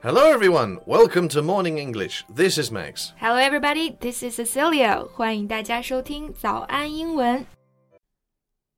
Hello, everyone. Welcome to Morning English. This is Max. Hello, everybody. This is Cecilia. 欢迎大家收听早安英文。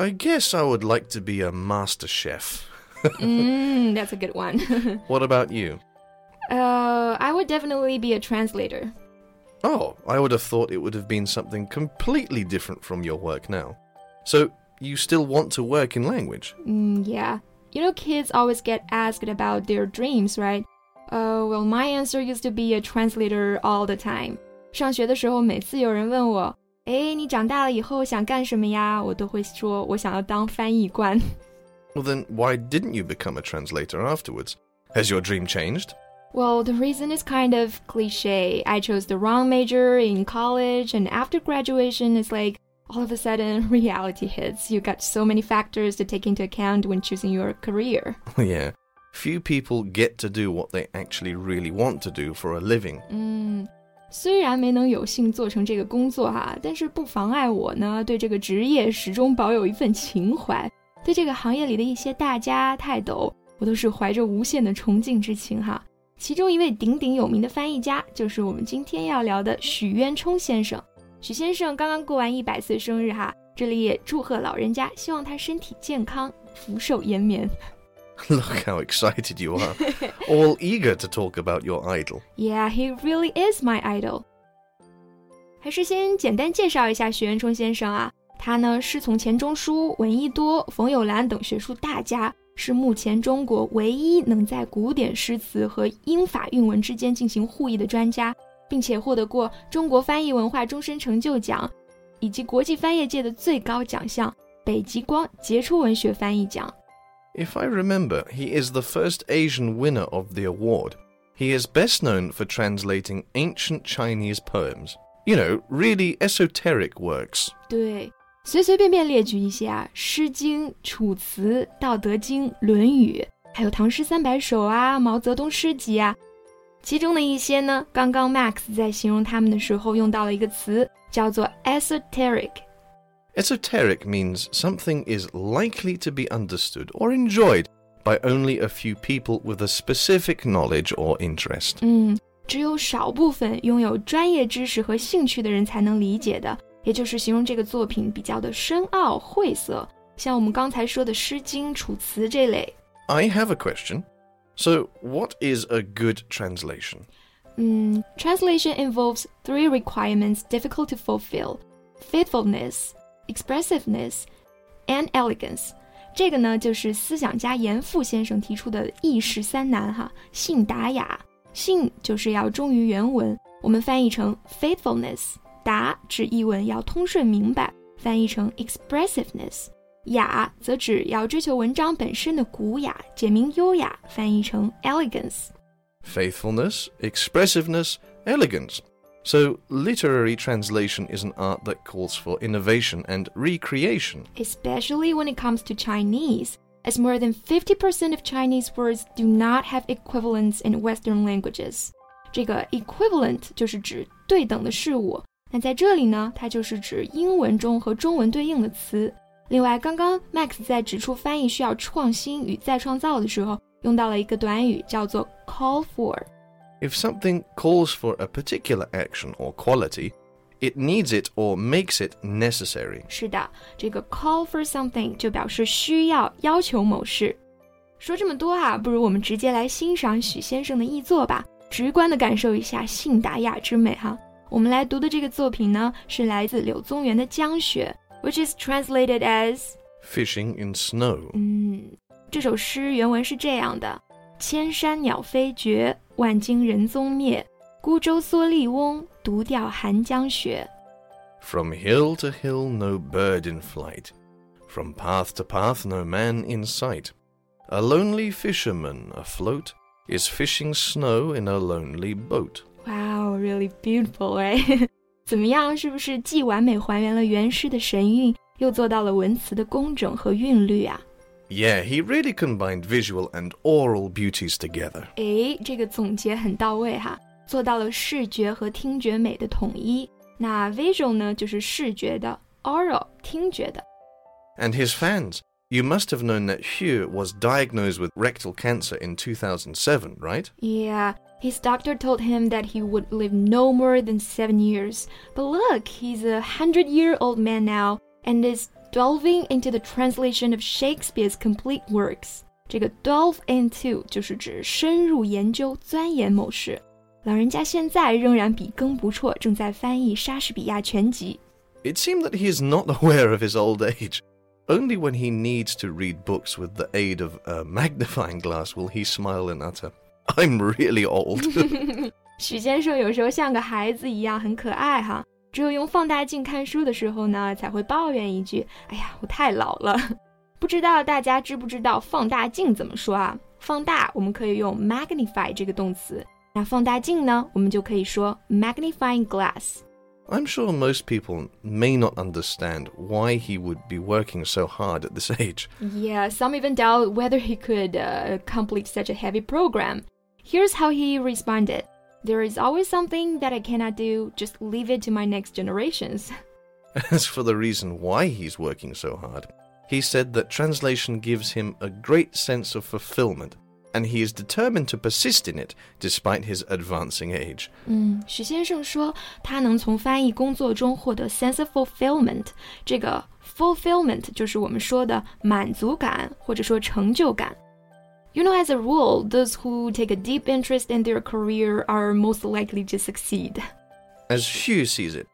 I guess I would like to be a master chef. mm, that's a good one. what about you? Uh, I would definitely be a translator. Oh, I would have thought it would have been something completely different from your work now. So, you still want to work in language? Mm, yeah. You know, kids always get asked about their dreams, right? Uh, well, my answer used to be a translator all the time. 上学的时候，每次有人问我 哎，你长大了以后想干什么呀？我都会说，我想要当翻译官。Well, then why didn't you become a translator afterwards? Has your dream changed? Well, the reason is kind of cliche. I chose the wrong major in college, and after graduation, it's like all of a sudden reality hits. You got so many factors to take into account when choosing your career. yeah. Few people get to do what they actually really want to do for a living. 嗯。 虽然没能有幸做成这个工作哈，但是不妨碍我呢对这个职业始终保有一份情怀。对这个行业里的一些大家泰斗，我都是怀着无限的崇敬之情哈。其中一位鼎鼎有名的翻译家，就是我们今天要聊的许渊冲先生。许先生刚刚过完一百岁生日哈，这里也祝贺老人家，希望他身体健康，福寿延绵。Look how excited you are. All eager to talk about your idol. Yeah, he really is my idol. 还是先简单介绍一下许渊冲先生啊，他呢师从钱钟书、闻一多、冯友兰等学术大家，是目前中国唯一能在古典诗词和英法韵文之间进行互译的专家，并且获得过中国翻译文化终身成就奖，以及国际翻译界的最高奖项北极光杰出文学翻译奖。if I remember, he is the first Asian winner of the award. He is best known for translating ancient Chinese poems. You know, really esoteric works. 对，随随便便列举一些啊，《诗经》《楚辞》《道德经》《论语》，还有《唐诗三百首》啊，《毛泽东诗集》啊。其中的一些呢，刚刚 Max 在形容他们的时候用到了一个词，叫做 esoteric。 Esoteric means something is likely to be understood or enjoyed by only a few people with a specific knowledge or interest. 嗯，只有少部分拥有专业知识和兴趣的人才能理解的，也就是形容这个作品比较的深奥晦涩，像我们刚才说的《诗经》《楚辞》这类。I have a question. So, what is a good translation? Mm, translation involves three requirements difficult to fulfill faithfulness, expressiveness and elegance。这个呢，就是思想家严复先生提出的译事三难哈：信达雅，信就是要忠于原文，我们翻译成 faithfulness；达指译文要通顺明白，翻译成 expressiveness；雅则指要追求文章本身的古雅，简明优雅，翻译成 elegance。faithfulness, expressiveness, elegance So, literary translation is an art that calls for innovation and recreation. Especially when it comes to Chinese, as more than 50% of Chinese words do not have equivalents in Western languages. 这个 equivalent 就是指对等的事物，那在这里呢，它就是指英文中和中文对应的词。另外，刚刚 Max 在指出翻译需要创新与再创造的时候，用到了一个短语，叫做 call for。 if something calls for a particular action or quality, it needs it or makes it necessary. 是的，这个 call for something 就表示需要、要求某事。说这么多啊，不如我们直接来欣赏许先生的译作吧，直观的感受一下信达雅之美哈。我们来读的这个作品呢，是来自柳宗元的《江雪》，which is translated as Fishing in Snow。嗯，这首诗原文是这样的。千山鸟飞绝， 万径人踪灭。孤舟蓑笠翁，独钓寒江雪。From hill to hill, no bird in flight. From path to path, no man in sight. A lonely fisherman afloat is fishing snow in a lonely boat. Wow, really beautiful, right? 怎么样？是不是既完美还原了原诗的神韵，又做到了文词的工整和韵律啊 Yeah, he really combined visual and oral beauties together. 诶，这个总结很到位哈，做到了视觉和听觉美的统一。那 his fans, you must have known that Xu was diagnosed with rectal cancer in 2007, right? Yeah, his doctor told him that he would live no more than seven years. But look, he's a hundred-year-old man now and is delving into the translation of Shakespeare's complete works。这个 delve into 就是指深入研究、钻研某事。老人家现在仍然笔耕不辍，正在翻译莎士比亚全集。It seemed that he is not aware of his old age. Only when he needs to read books with the aid of a magnifying glass will he smile and utter, I'm really old. 许先生有时候像个孩子一样，很可爱哈。 只有用放大镜看书的时候呢，才会抱怨一句：“哎呀，我太老了。”不知道大家知不知道放大镜怎么说啊？放大我们可以用 magnify 这个动词，那放大镜呢，我们就可以说 magnifying glass。I'm sure most people may not understand why he would be working so hard at this age. Yeah, some even doubt whether he could uh, complete such a heavy program. Here's how he responded. There is always something that I cannot do, just leave it to my next generations. As for the reason why he's working so hard, he said that translation gives him a great sense of fulfillment, and he is determined to persist in it despite his advancing age. 嗯，许先生说他能从翻译工作中获得 sense of fulfillment。这个 fulfillment 就是我们说的满足感或者说成就感。 You know, as a rule, those who take a deep interest in their career are most likely to succeed. As Xu sees it,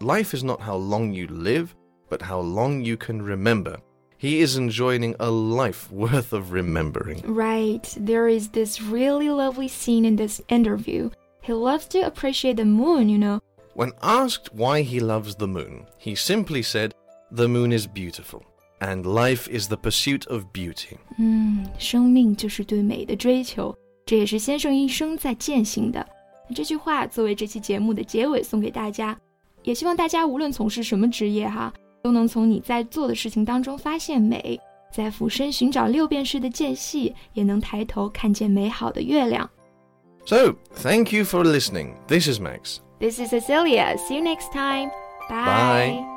life is not how long you live, but how long you can remember. He is enjoying a life worth of remembering. Right. There is this really lovely scene in this interview. He loves to appreciate the moon, you know. When asked why he loves the moon, he simply said, The moon is beautiful and life is the pursuit of beauty. 嗯，生命就是对美的追求，这也是先生一生在践行的。这句话作为这期节目的结尾送给大家，也希望大家无论从事什么职业哈，都能从你在做的事情当中发现美，在俯身寻找六便士的间隙，也能抬头看见美好的月亮。So, thank you for listening. This is Max. This is Cecilia. See you next time. Bye. Bye.